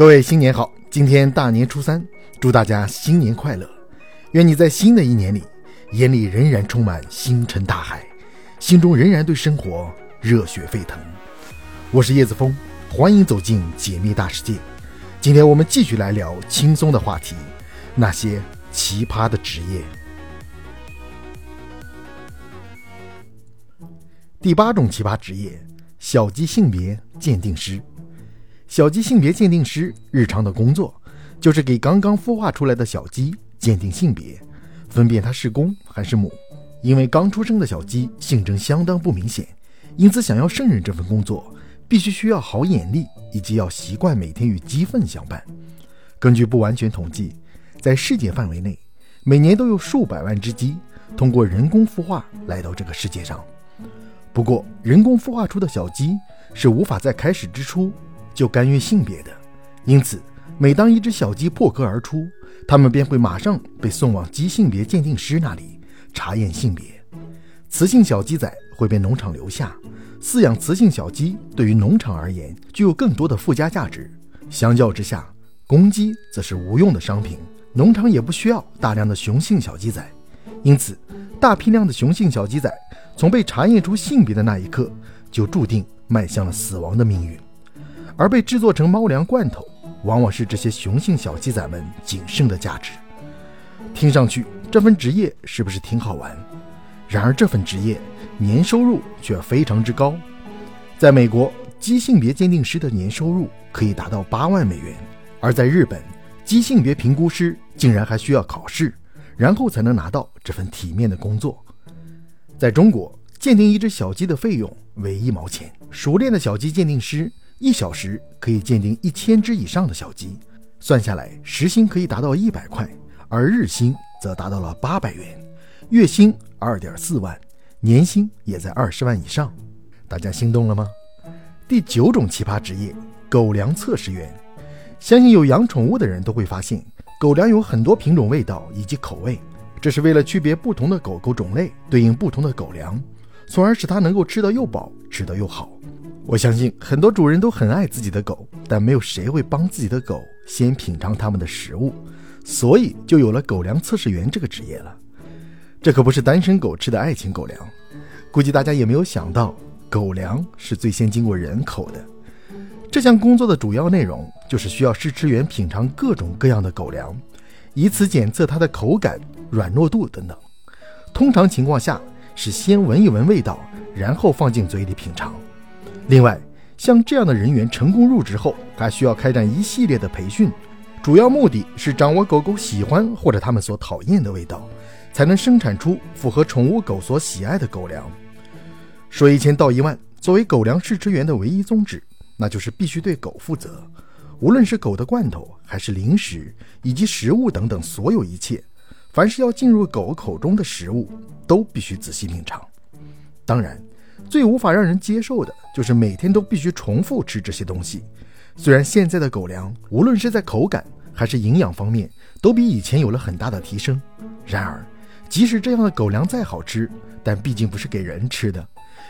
各位新年好！今天大年初三，祝大家新年快乐！愿你在新的一年里，眼里仍然充满星辰大海，心中仍然对生活热血沸腾。我是叶子峰，欢迎走进解密大世界。今天我们继续来聊轻松的话题，那些奇葩的职业。第八种奇葩职业：小鸡性别鉴定师。小鸡性别鉴定师日常的工作就是给刚刚孵化出来的小鸡鉴定性别，分辨它是公还是母。因为刚出生的小鸡性征相当不明显，因此想要胜任这份工作，必须需要好眼力以及要习惯每天与鸡粪相伴。根据不完全统计，在世界范围内，每年都有数百万只鸡通过人工孵化来到这个世界上。不过，人工孵化出的小鸡是无法在开始之初。就甘于性别的，因此每当一只小鸡破壳而出，它们便会马上被送往鸡性别鉴定师那里查验性别。雌性小鸡仔会被农场留下，饲养雌性小鸡对于农场而言具有更多的附加价值。相较之下，公鸡则是无用的商品，农场也不需要大量的雄性小鸡仔。因此，大批量的雄性小鸡仔从被查验出性别的那一刻，就注定迈向了死亡的命运。而被制作成猫粮罐头，往往是这些雄性小鸡仔们仅剩的价值。听上去这份职业是不是挺好玩？然而这份职业年收入却非常之高。在美国，鸡性别鉴定师的年收入可以达到八万美元；而在日本，鸡性别评估师竟然还需要考试，然后才能拿到这份体面的工作。在中国，鉴定一只小鸡的费用为一毛钱，熟练的小鸡鉴定师。一小时可以鉴定一千只以上的小鸡，算下来时薪可以达到一百块，而日薪则达到了八百元，月薪二点四万，年薪也在二十万以上。大家心动了吗？第九种奇葩职业——狗粮测试员。相信有养宠物的人都会发现，狗粮有很多品种、味道以及口味，这是为了区别不同的狗狗种类，对应不同的狗粮，从而使它能够吃得又饱，吃得又好。我相信很多主人都很爱自己的狗，但没有谁会帮自己的狗先品尝它们的食物，所以就有了狗粮测试员这个职业了。这可不是单身狗吃的爱情狗粮，估计大家也没有想到，狗粮是最先经过人口的。这项工作的主要内容就是需要试吃员品尝各种各样的狗粮，以此检测它的口感、软糯度等等。通常情况下是先闻一闻味道，然后放进嘴里品尝。另外，像这样的人员成功入职后，还需要开展一系列的培训，主要目的是掌握狗狗喜欢或者它们所讨厌的味道，才能生产出符合宠物狗所喜爱的狗粮。说一千道一万，作为狗粮试吃员的唯一宗旨，那就是必须对狗负责，无论是狗的罐头，还是零食以及食物等等所有一切，凡是要进入狗口中的食物，都必须仔细品尝。当然。最无法让人接受的就是每天都必须重复吃这些东西。虽然现在的狗粮无论是在口感还是营养方面都比以前有了很大的提升，然而，即使这样的狗粮再好吃，但毕竟不是给人吃的。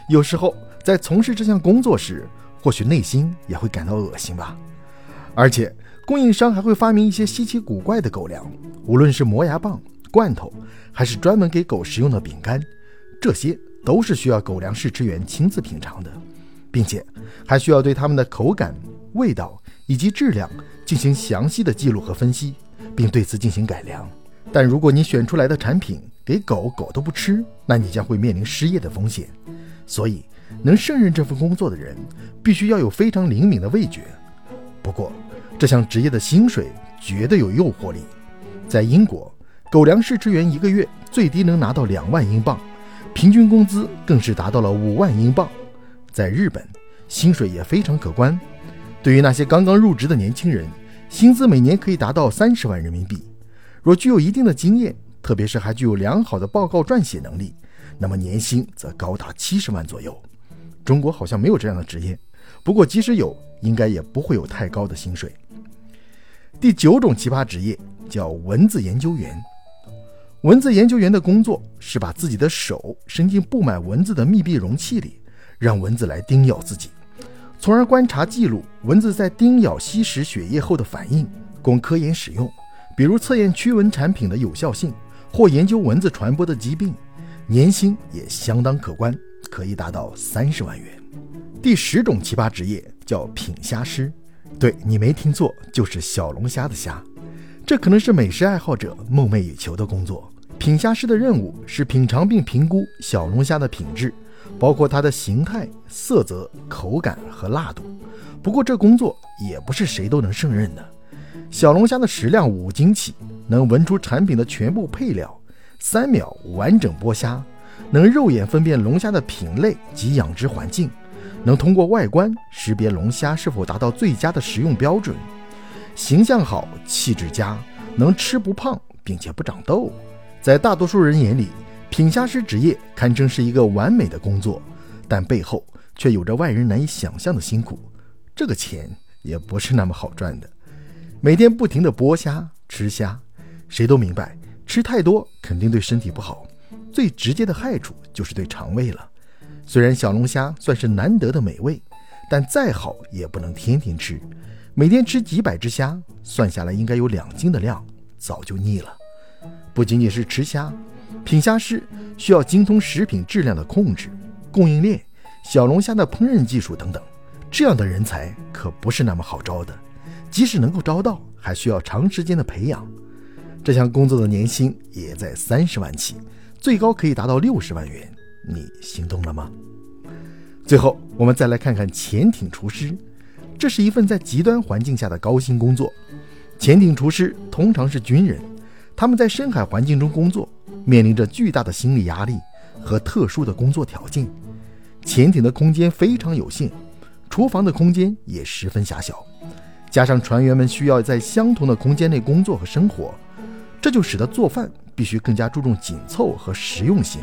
有时候在从事这项工作时，或许内心也会感到恶心吧。而且，供应商还会发明一些稀奇古怪的狗粮，无论是磨牙棒、罐头，还是专门给狗食用的饼干，这些。都是需要狗粮试吃员亲自品尝的，并且还需要对它们的口感、味道以及质量进行详细的记录和分析，并对此进行改良。但如果你选出来的产品给狗狗都不吃，那你将会面临失业的风险。所以，能胜任这份工作的人必须要有非常灵敏的味觉。不过，这项职业的薪水绝对有诱惑力。在英国，狗粮试吃员一个月最低能拿到两万英镑。平均工资更是达到了五万英镑，在日本，薪水也非常可观。对于那些刚刚入职的年轻人，薪资每年可以达到三十万人民币。若具有一定的经验，特别是还具有良好的报告撰写能力，那么年薪则高达七十万左右。中国好像没有这样的职业，不过即使有，应该也不会有太高的薪水。第九种奇葩职业叫蚊子研究员。蚊子研究员的工作是把自己的手伸进布满蚊子的密闭容器里，让蚊子来叮咬自己，从而观察记录蚊子在叮咬吸食血液后的反应，供科研使用，比如测验驱蚊产品的有效性或研究蚊子传播的疾病。年薪也相当可观，可以达到三十万元。第十种奇葩职业叫品虾师，对你没听错，就是小龙虾的虾。这可能是美食爱好者梦寐以求的工作。品虾师的任务是品尝并评估小龙虾的品质，包括它的形态、色泽、口感和辣度。不过这工作也不是谁都能胜任的。小龙虾的食量五斤起，能闻出产品的全部配料。三秒完整剥虾，能肉眼分辨龙虾的品类及养殖环境，能通过外观识别龙虾是否达到最佳的食用标准。形象好，气质佳，能吃不胖，并且不长痘。在大多数人眼里，品虾师职业堪称是一个完美的工作，但背后却有着外人难以想象的辛苦。这个钱也不是那么好赚的。每天不停地剥虾吃虾，谁都明白。吃太多肯定对身体不好，最直接的害处就是对肠胃了。虽然小龙虾算是难得的美味，但再好也不能天天吃。每天吃几百只虾，算下来应该有两斤的量，早就腻了。不仅仅是吃虾，品虾师需要精通食品质量的控制、供应链、小龙虾的烹饪技术等等。这样的人才可不是那么好招的，即使能够招到，还需要长时间的培养。这项工作的年薪也在三十万起，最高可以达到六十万元，你心动了吗？最后，我们再来看看潜艇厨师，这是一份在极端环境下的高薪工作。潜艇厨师通常是军人，他们在深海环境中工作，面临着巨大的心理压力和特殊的工作条件。潜艇的空间非常有限，厨房的空间也十分狭小，加上船员们需要在相同的空间内工作和生活。这就使得做饭必须更加注重紧凑和实用性。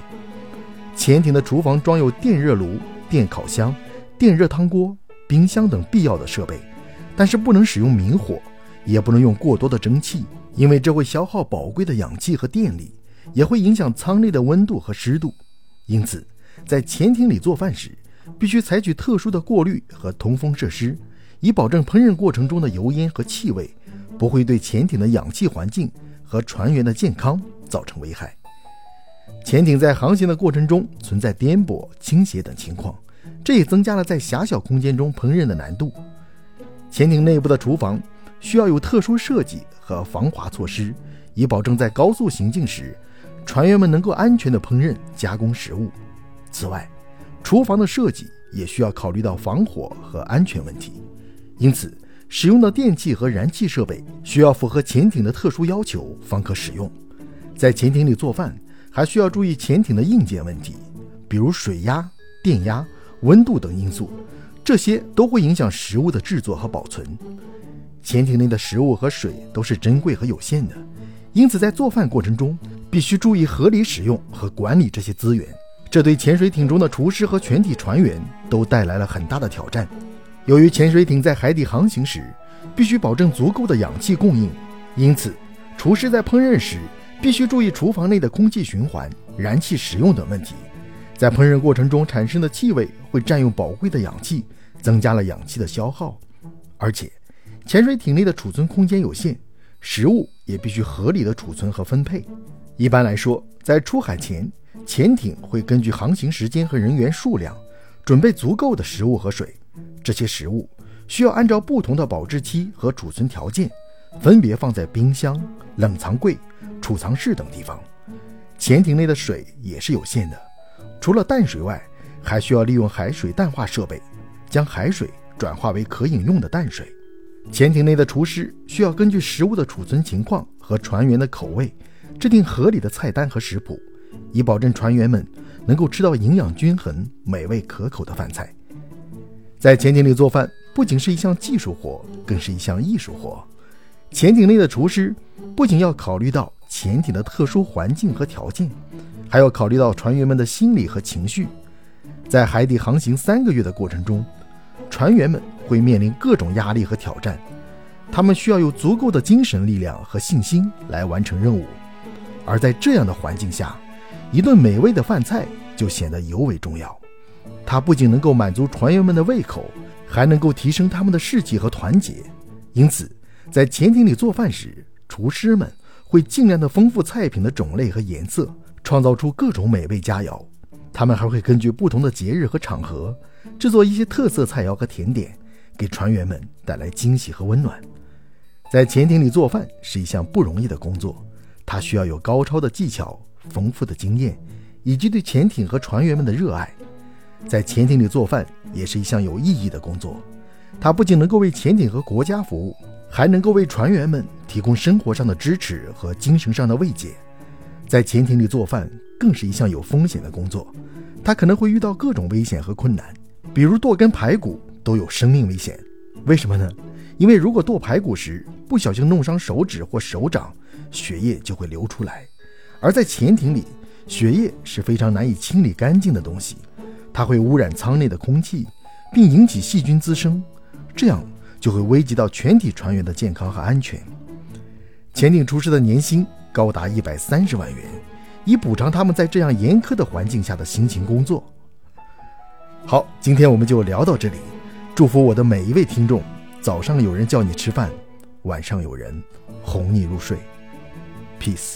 潜艇的厨房装有电热炉、电烤箱、电热汤锅、冰箱等必要的设备，但是不能使用明火，也不能用过多的蒸汽，因为这会消耗宝贵的氧气和电力，也会影响舱内的温度和湿度。因此，在潜艇里做饭时，必须采取特殊的过滤和通风设施，以保证烹饪过程中的油烟和气味不会对潜艇的氧气环境。和船员的健康造成危害。潜艇在航行的过程中存在颠簸、倾斜等情况，这也增加了在狭小空间中烹饪的难度。潜艇内部的厨房需要有特殊设计和防滑措施，以保证在高速行进时，船员们能够安全地烹饪、加工食物。此外，厨房的设计也需要考虑到防火和安全问题，因此。使用的电器和燃气设备需要符合潜艇的特殊要求方可使用。在潜艇里做饭，还需要注意潜艇的硬件问题，比如水压、电压、温度等因素，这些都会影响食物的制作和保存。潜艇内的食物和水都是珍贵和有限的，因此在做饭过程中必须注意合理使用和管理这些资源。这对潜水艇中的厨师和全体船员都带来了很大的挑战。由于潜水艇在海底航行时，必须保证足够的氧气供应，因此，厨师在烹饪时必须注意厨房内的空气循环、燃气使用等问题。在烹饪过程中产生的气味会占用宝贵的氧气，增加了氧气的消耗。而且，潜水艇内的储存空间有限，食物也必须合理的储存和分配。一般来说，在出海前，潜艇会根据航行时间和人员数量，准备足够的食物和水。这些食物需要按照不同的保质期和储存条件，分别放在冰箱、冷藏柜、储藏室等地方。潜艇内的水也是有限的，除了淡水外，还需要利用海水淡化设备，将海水转化为可饮用的淡水。潜艇内的厨师需要根据食物的储存情况和船员的口味，制定合理的菜单和食谱，以保证船员们能够吃到营养均衡、美味可口的饭菜。在潜艇里做饭不仅是一项技术活，更是一项艺术活。潜艇内的厨师不仅要考虑到潜艇的特殊环境和条件，还要考虑到船员们的心理和情绪。在海底航行三个月的过程中，船员们会面临各种压力和挑战，他们需要有足够的精神力量和信心来完成任务。而在这样的环境下，一顿美味的饭菜就显得尤为重要。它不仅能够满足船员们的胃口，还能够提升他们的士气和团结。因此，在潜艇里做饭时，厨师们会尽量的丰富菜品的种类和颜色，创造出各种美味佳肴。他们还会根据不同的节日和场合，制作一些特色菜肴和甜点，给船员们带来惊喜和温暖。在潜艇里做饭是一项不容易的工作，它需要有高超的技巧、丰富的经验，以及对潜艇和船员们的热爱。在潜艇里做饭也是一项有意义的工作，它不仅能够为潜艇和国家服务，还能够为船员们提供生活上的支持和精神上的慰藉。在潜艇里做饭更是一项有风险的工作，它可能会遇到各种危险和困难，比如剁根排骨都有生命危险。为什么呢？因为如果剁排骨时不小心弄伤手指或手掌，血液就会流出来。而在潜艇里，血液是非常难以清理干净的东西，它会污染舱内的空气，并引起细菌滋生，这样就会危及到全体船员的健康和安全。潜艇厨师的年薪高达一百三十万元，以补偿他们在这样严苛的环境下的辛勤工作。好，今天我们就聊到这里，祝福我的每一位听众。早上有人叫你吃饭，晚上有人哄你入睡。Peace。